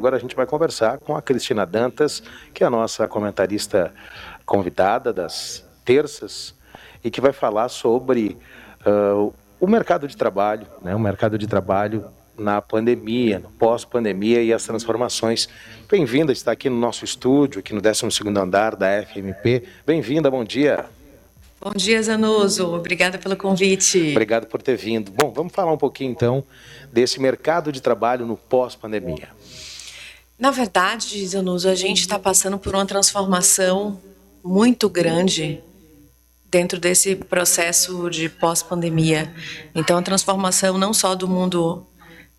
agora a gente vai conversar com a Cristina Dantas, que é a nossa comentarista convidada das terças e que vai falar sobre uh, o mercado de trabalho, né? o mercado de trabalho na pandemia, no pós-pandemia e as transformações. Bem-vinda, está aqui no nosso estúdio, aqui no 12º andar da FMP. Bem-vinda, bom dia. Bom dia, Zanuso. Obrigada pelo convite. Obrigado por ter vindo. Bom, vamos falar um pouquinho então desse mercado de trabalho no pós-pandemia. Na verdade, Zanuso, a gente está passando por uma transformação muito grande dentro desse processo de pós-pandemia. Então, a transformação não só do mundo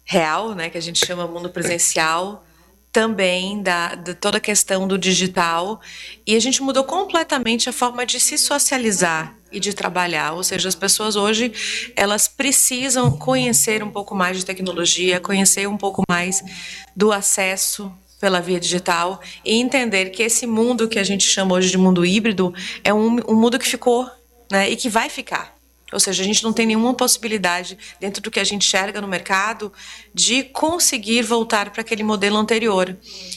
real, né, que a gente chama mundo presencial, também da, de toda a questão do digital e a gente mudou completamente a forma de se socializar e de trabalhar, ou seja, as pessoas hoje elas precisam conhecer um pouco mais de tecnologia, conhecer um pouco mais do acesso pela via digital e entender que esse mundo que a gente chama hoje de mundo híbrido é um, um mundo que ficou né, e que vai ficar. Ou seja, a gente não tem nenhuma possibilidade, dentro do que a gente enxerga no mercado, de conseguir voltar para aquele modelo anterior.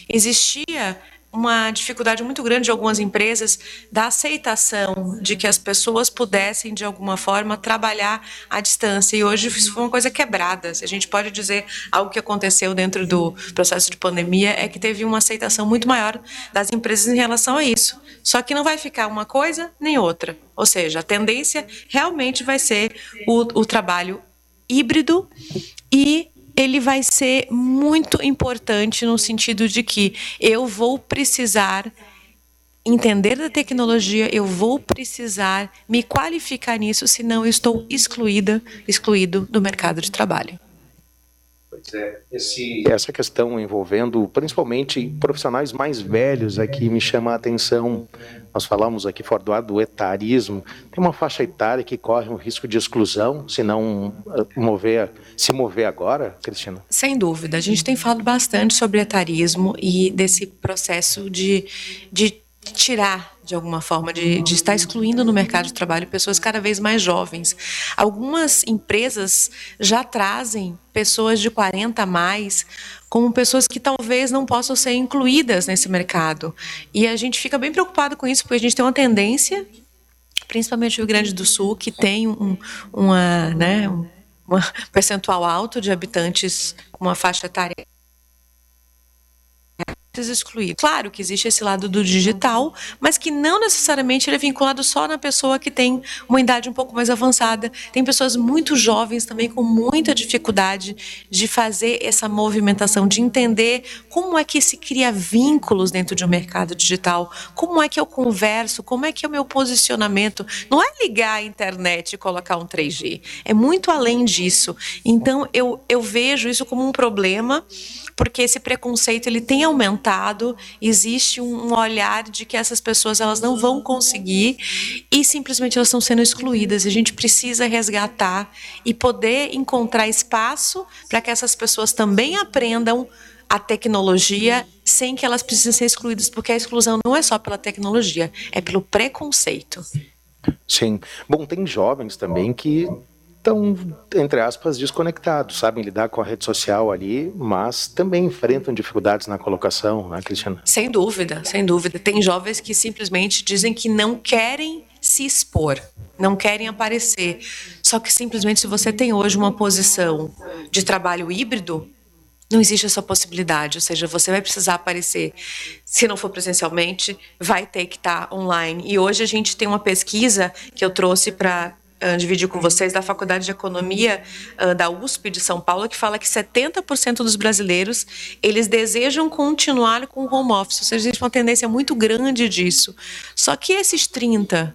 Existia uma dificuldade muito grande de algumas empresas da aceitação de que as pessoas pudessem, de alguma forma, trabalhar à distância. E hoje isso foi uma coisa quebrada. Se a gente pode dizer algo que aconteceu dentro do processo de pandemia, é que teve uma aceitação muito maior das empresas em relação a isso. Só que não vai ficar uma coisa nem outra. Ou seja, a tendência realmente vai ser o, o trabalho híbrido e ele vai ser muito importante no sentido de que eu vou precisar entender da tecnologia, eu vou precisar me qualificar nisso, senão eu estou excluída, excluído do mercado de trabalho. É, esse... Essa questão envolvendo principalmente profissionais mais velhos aqui me chama a atenção. Nós falamos aqui fora do ar do etarismo. Tem uma faixa etária que corre um risco de exclusão se não uh, mover, se mover agora, Cristina? Sem dúvida. A gente tem falado bastante sobre etarismo e desse processo de, de tirar de alguma forma, de, de, estar excluindo no mercado de trabalho pessoas cada vez mais jovens. Algumas empresas já trazem pessoas de 40 a mais como pessoas que talvez não possam ser incluídas nesse mercado. E a gente fica bem preocupado com isso, porque a gente tem uma tendência, principalmente no Rio Grande do Sul, que tem um, uma, né, um percentual alto de habitantes com uma faixa etária excluído. Claro que existe esse lado do digital, mas que não necessariamente ele é vinculado só na pessoa que tem uma idade um pouco mais avançada. Tem pessoas muito jovens também com muita dificuldade de fazer essa movimentação, de entender como é que se cria vínculos dentro de um mercado digital, como é que eu converso, como é que é o meu posicionamento. Não é ligar a internet e colocar um 3G, é muito além disso. Então eu, eu vejo isso como um problema porque esse preconceito ele tem aumentado, existe um olhar de que essas pessoas elas não vão conseguir e simplesmente elas estão sendo excluídas. A gente precisa resgatar e poder encontrar espaço para que essas pessoas também aprendam a tecnologia sem que elas precisem ser excluídas, porque a exclusão não é só pela tecnologia, é pelo preconceito. Sim. Bom, tem jovens também que estão, entre aspas, desconectados, sabem lidar com a rede social ali, mas também enfrentam dificuldades na colocação, né, Cristiana? Sem dúvida, sem dúvida. Tem jovens que simplesmente dizem que não querem se expor, não querem aparecer. Só que simplesmente se você tem hoje uma posição de trabalho híbrido, não existe essa possibilidade, ou seja, você vai precisar aparecer, se não for presencialmente, vai ter que estar online. E hoje a gente tem uma pesquisa que eu trouxe para uh, dividir com vocês da Faculdade de Economia uh, da USP de São Paulo, que fala que 70% dos brasileiros eles desejam continuar com o home office, ou seja, existe uma tendência muito grande disso. Só que esses 30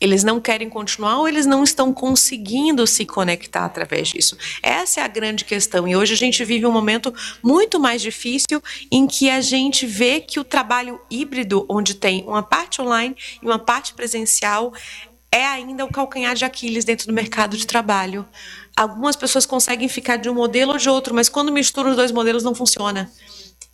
eles não querem continuar ou eles não estão conseguindo se conectar através disso. Essa é a grande questão. E hoje a gente vive um momento muito mais difícil em que a gente vê que o trabalho híbrido, onde tem uma parte online e uma parte presencial, é ainda o calcanhar de Aquiles dentro do mercado de trabalho. Algumas pessoas conseguem ficar de um modelo ou de outro, mas quando mistura os dois modelos não funciona.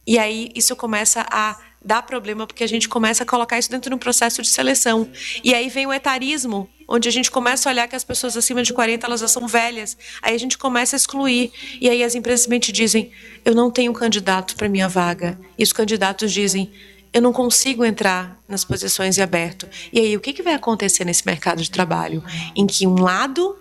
E aí isso começa a dá problema porque a gente começa a colocar isso dentro de um processo de seleção. E aí vem o etarismo, onde a gente começa a olhar que as pessoas acima de 40 elas já são velhas. Aí a gente começa a excluir. E aí as empresas simplesmente dizem: eu não tenho candidato para minha vaga. E os candidatos dizem: eu não consigo entrar nas posições em aberto. E aí, o que, que vai acontecer nesse mercado de trabalho? Em que um lado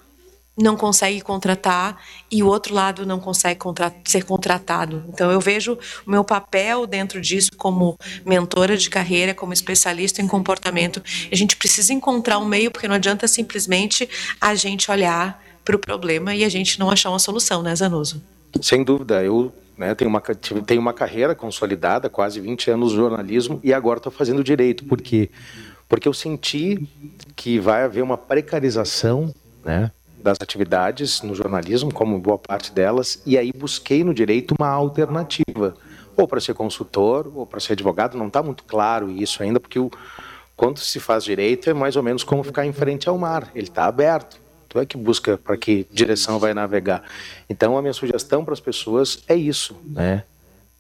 não consegue contratar e o outro lado não consegue ser contratado. Então eu vejo o meu papel dentro disso como mentora de carreira, como especialista em comportamento. A gente precisa encontrar um meio porque não adianta simplesmente a gente olhar para o problema e a gente não achar uma solução, né, Zanuso? Sem dúvida, eu né, tenho, uma, tenho uma carreira consolidada, quase 20 anos de jornalismo e agora estou fazendo direito. Por quê? Porque eu senti que vai haver uma precarização, né, das atividades no jornalismo, como boa parte delas, e aí busquei no direito uma alternativa, ou para ser consultor, ou para ser advogado, não está muito claro isso ainda, porque o, quando se faz direito é mais ou menos como ficar em frente ao mar, ele está aberto. Tu é que busca para que direção vai navegar. Então a minha sugestão para as pessoas é isso, né?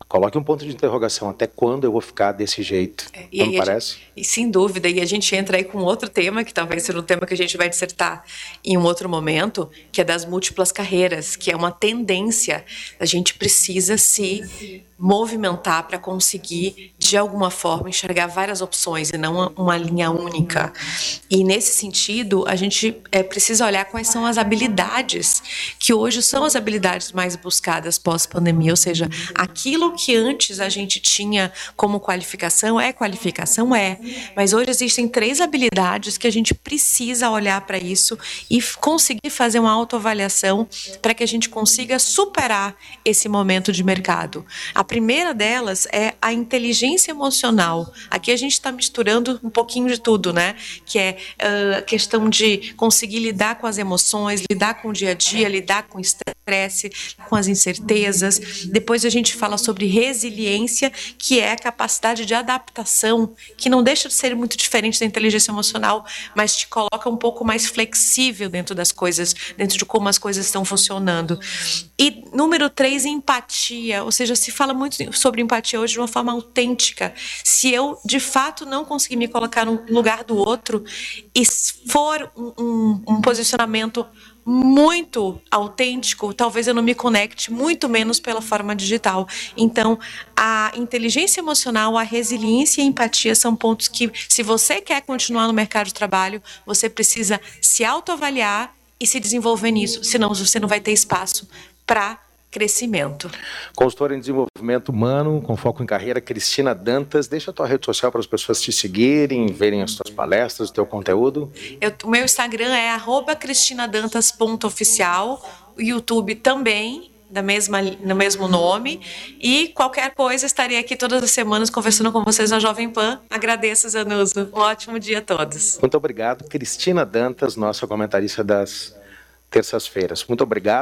Coloque um ponto de interrogação. Até quando eu vou ficar desse jeito? É, e não parece? Gente, e sem dúvida. E a gente entra aí com outro tema, que talvez seja um tema que a gente vai dissertar em um outro momento, que é das múltiplas carreiras, que é uma tendência. A gente precisa se movimentar para conseguir, de alguma forma, enxergar várias opções e não uma, uma linha única. E nesse sentido, a gente é, precisa olhar quais são as habilidades que hoje são as habilidades mais buscadas pós-pandemia, ou seja, aquilo que antes a gente tinha como qualificação é qualificação, é, mas hoje existem três habilidades que a gente precisa olhar para isso e conseguir fazer uma autoavaliação para que a gente consiga superar esse momento de mercado. A primeira delas é a inteligência emocional. Aqui a gente está misturando um pouquinho de tudo, né? Que é a uh, questão de conseguir lidar com as emoções, lidar com o dia a dia, lidar com o estresse, com as incertezas. Depois a gente fala sobre resiliência, que é a capacidade de adaptação, que não deixa de ser muito diferente da inteligência emocional, mas te coloca um pouco mais flexível dentro das coisas, dentro de como as coisas estão funcionando. E número três, empatia, ou seja, se fala muito sobre empatia hoje de uma forma autêntica. Se eu, de fato, não conseguir me colocar no lugar do outro e for um, um, um posicionamento muito autêntico, talvez eu não me conecte, muito menos pela forma digital. Então, a inteligência emocional, a resiliência e a empatia são pontos que, se você quer continuar no mercado de trabalho, você precisa se autoavaliar e se desenvolver nisso, senão você não vai ter espaço para crescimento. Consultora em desenvolvimento humano, com foco em carreira, Cristina Dantas. Deixa a tua rede social para as pessoas te seguirem, verem as tuas palestras, o teu conteúdo. Eu, o meu Instagram é cristinadantas.oficial, o YouTube também, da mesma, no mesmo nome. E qualquer coisa, estarei aqui todas as semanas conversando com vocês na Jovem Pan. Agradeço, Zanuso. Um ótimo dia a todos. Muito obrigado. Cristina Dantas, nossa comentarista das terças-feiras. Muito obrigado.